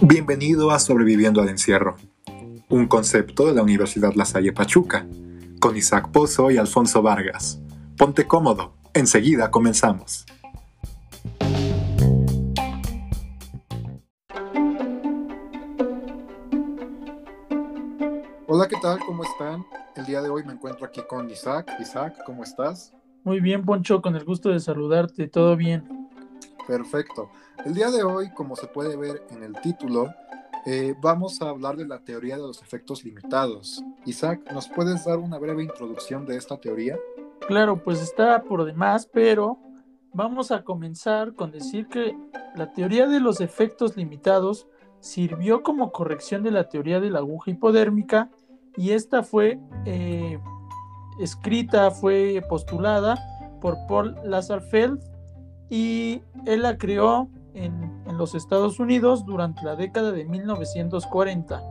Bienvenido a Sobreviviendo al Encierro, un concepto de la Universidad La Salle Pachuca, con Isaac Pozo y Alfonso Vargas. Ponte cómodo, enseguida comenzamos. Hola, ¿qué tal? ¿Cómo están? El día de hoy me encuentro aquí con Isaac. Isaac, ¿cómo estás? Muy bien, Poncho, con el gusto de saludarte, todo bien. Perfecto. El día de hoy, como se puede ver en el título, eh, vamos a hablar de la teoría de los efectos limitados. Isaac, ¿nos puedes dar una breve introducción de esta teoría? Claro, pues está por demás, pero vamos a comenzar con decir que la teoría de los efectos limitados sirvió como corrección de la teoría de la aguja hipodérmica y esta fue eh, escrita, fue postulada por Paul Lazarfeld y él la creó en, los Estados Unidos durante la década de 1940.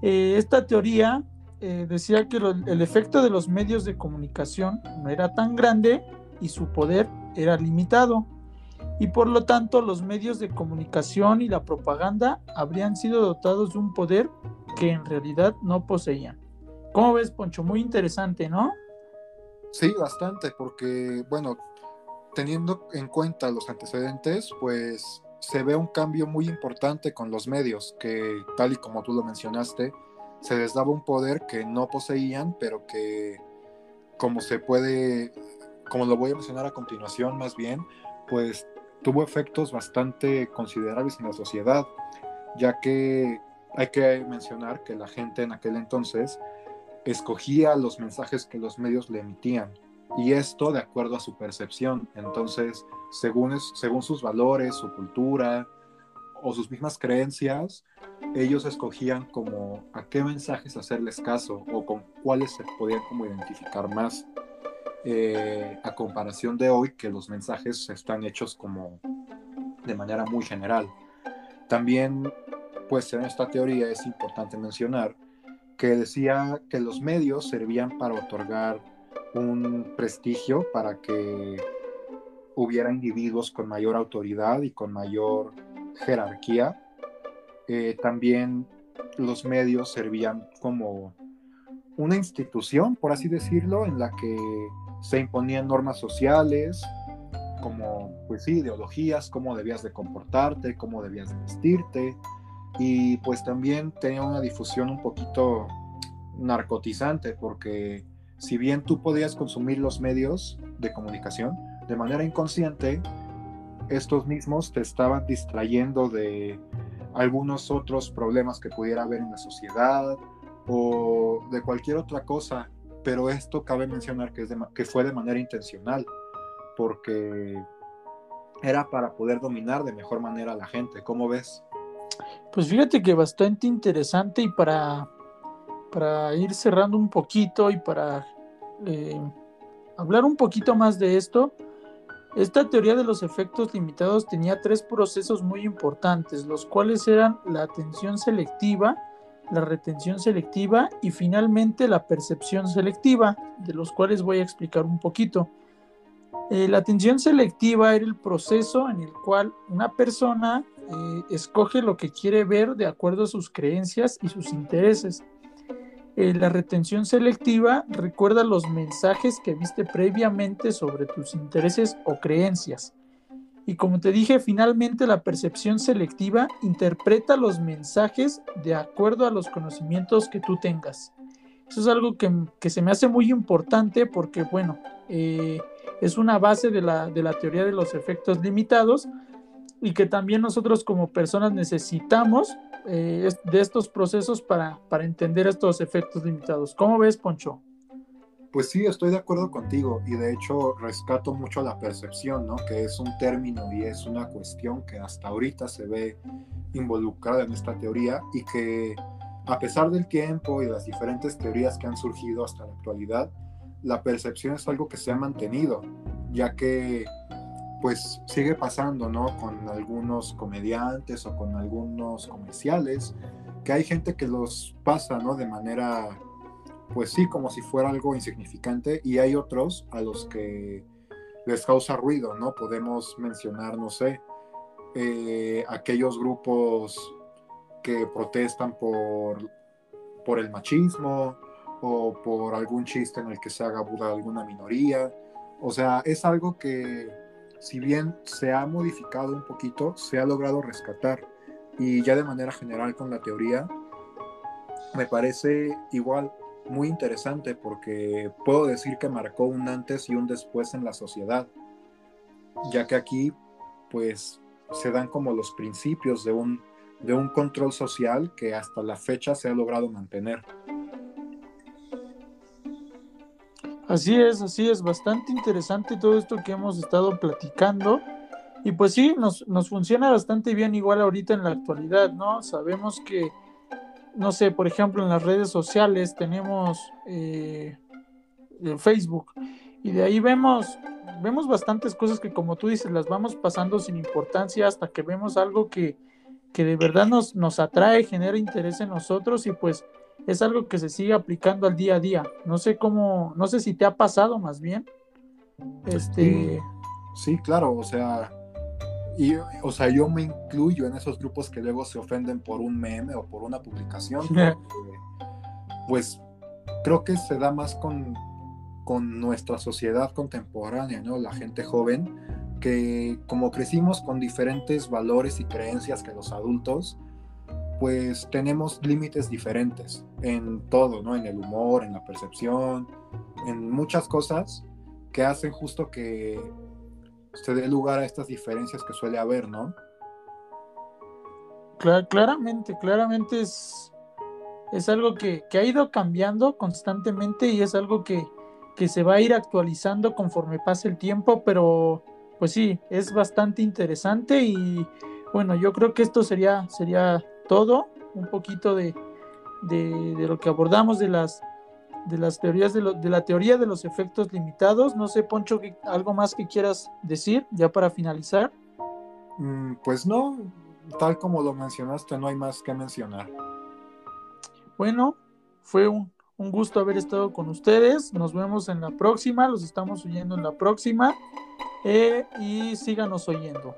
Eh, esta teoría eh, decía que el efecto de los medios de comunicación no era tan grande y su poder era limitado y por lo tanto los medios de comunicación y la propaganda habrían sido dotados de un poder que en realidad no poseían. ¿Cómo ves, Poncho? Muy interesante, ¿no? Sí, bastante, porque, bueno, teniendo en cuenta los antecedentes, pues se ve un cambio muy importante con los medios, que tal y como tú lo mencionaste, se les daba un poder que no poseían, pero que, como se puede, como lo voy a mencionar a continuación más bien, pues tuvo efectos bastante considerables en la sociedad, ya que hay que mencionar que la gente en aquel entonces escogía los mensajes que los medios le emitían y esto de acuerdo a su percepción. Entonces, según, según sus valores, su cultura o sus mismas creencias, ellos escogían como a qué mensajes hacerles caso o con cuáles se podían como identificar más. Eh, a comparación de hoy que los mensajes están hechos como de manera muy general. También, pues en esta teoría es importante mencionar que decía que los medios servían para otorgar un prestigio para que hubiera individuos con mayor autoridad y con mayor jerarquía. Eh, también los medios servían como una institución, por así decirlo, en la que se imponían normas sociales, como, pues sí, ideologías, cómo debías de comportarte, cómo debías de vestirte, y pues también tenía una difusión un poquito narcotizante, porque si bien tú podías consumir los medios de comunicación de manera inconsciente, estos mismos te estaban distrayendo de algunos otros problemas que pudiera haber en la sociedad o de cualquier otra cosa, pero esto cabe mencionar que, es que fue de manera intencional, porque era para poder dominar de mejor manera a la gente. ¿Cómo ves? Pues fíjate que bastante interesante y para para ir cerrando un poquito y para eh, hablar un poquito más de esto, esta teoría de los efectos limitados tenía tres procesos muy importantes, los cuales eran la atención selectiva, la retención selectiva y finalmente la percepción selectiva, de los cuales voy a explicar un poquito. Eh, la atención selectiva era el proceso en el cual una persona eh, escoge lo que quiere ver de acuerdo a sus creencias y sus intereses. Eh, la retención selectiva recuerda los mensajes que viste previamente sobre tus intereses o creencias. Y como te dije, finalmente la percepción selectiva interpreta los mensajes de acuerdo a los conocimientos que tú tengas. Eso es algo que, se me hace muy importante porque, bueno, eh, es una base de la, de la teoría de los efectos limitados y que también nosotros como personas necesitamos eh, de estos procesos para, para entender estos efectos limitados. ¿Cómo ves, Poncho? Pues sí, estoy de acuerdo contigo y de hecho rescato mucho la percepción, ¿no? Que es un término y es una cuestión que hasta ahorita se ve involucrada en esta teoría y que a pesar del tiempo y las diferentes teorías que han surgido hasta la actualidad, la percepción es algo que se ha mantenido, ya que pues sigue pasando, ¿no? Con algunos comediantes o con algunos comerciales, que hay gente que los pasa, ¿no? De manera, pues sí, como si fuera algo insignificante, y hay otros a los que les causa ruido, ¿no? Podemos mencionar, no sé, eh, aquellos grupos que protestan por, por el machismo o por algún chiste en el que se haga burla alguna minoría. O sea, es algo que si bien se ha modificado un poquito, se ha logrado rescatar. Y ya de manera general con la teoría, me parece igual muy interesante porque puedo decir que marcó un antes y un después en la sociedad, ya que aquí pues se dan como los principios de un, de un control social que hasta la fecha se ha logrado mantener. Así es, así es, bastante interesante todo esto que hemos estado platicando. Y pues sí, nos, nos funciona bastante bien igual ahorita en la actualidad, ¿no? Sabemos que, no sé, por ejemplo, en las redes sociales tenemos eh, Facebook y de ahí vemos, vemos bastantes cosas que como tú dices, las vamos pasando sin importancia hasta que vemos algo que, que de verdad nos, nos atrae, genera interés en nosotros y pues es algo que se sigue aplicando al día a día. No sé cómo, no sé si te ha pasado más bien. Este. Sí, claro, o sea, y, o sea, yo me incluyo en esos grupos que luego se ofenden por un meme o por una publicación. pues creo que se da más con, con nuestra sociedad contemporánea, ¿no? La gente joven, que como crecimos con diferentes valores y creencias que los adultos, pues tenemos límites diferentes en todo, ¿no? En el humor, en la percepción, en muchas cosas que hacen justo que se dé lugar a estas diferencias que suele haber, ¿no? claramente, claramente es, es algo que, ha ido cambiando constantemente y es algo que, que se va a ir actualizando conforme pase el tiempo, pero pues sí, es bastante interesante y bueno, yo creo que esto sería, sería todo, un poquito de, lo que abordamos de las, de las teorías de, de, la teoría de los efectos limitados. No sé, Poncho, ¿algo más que quieras decir ya para finalizar? Mm, pues no, tal como lo mencionaste, no hay más que mencionar. Bueno, fue un, un gusto haber estado con ustedes. Nos vemos en la próxima, los estamos oyendo en la próxima eh, y síganos oyendo.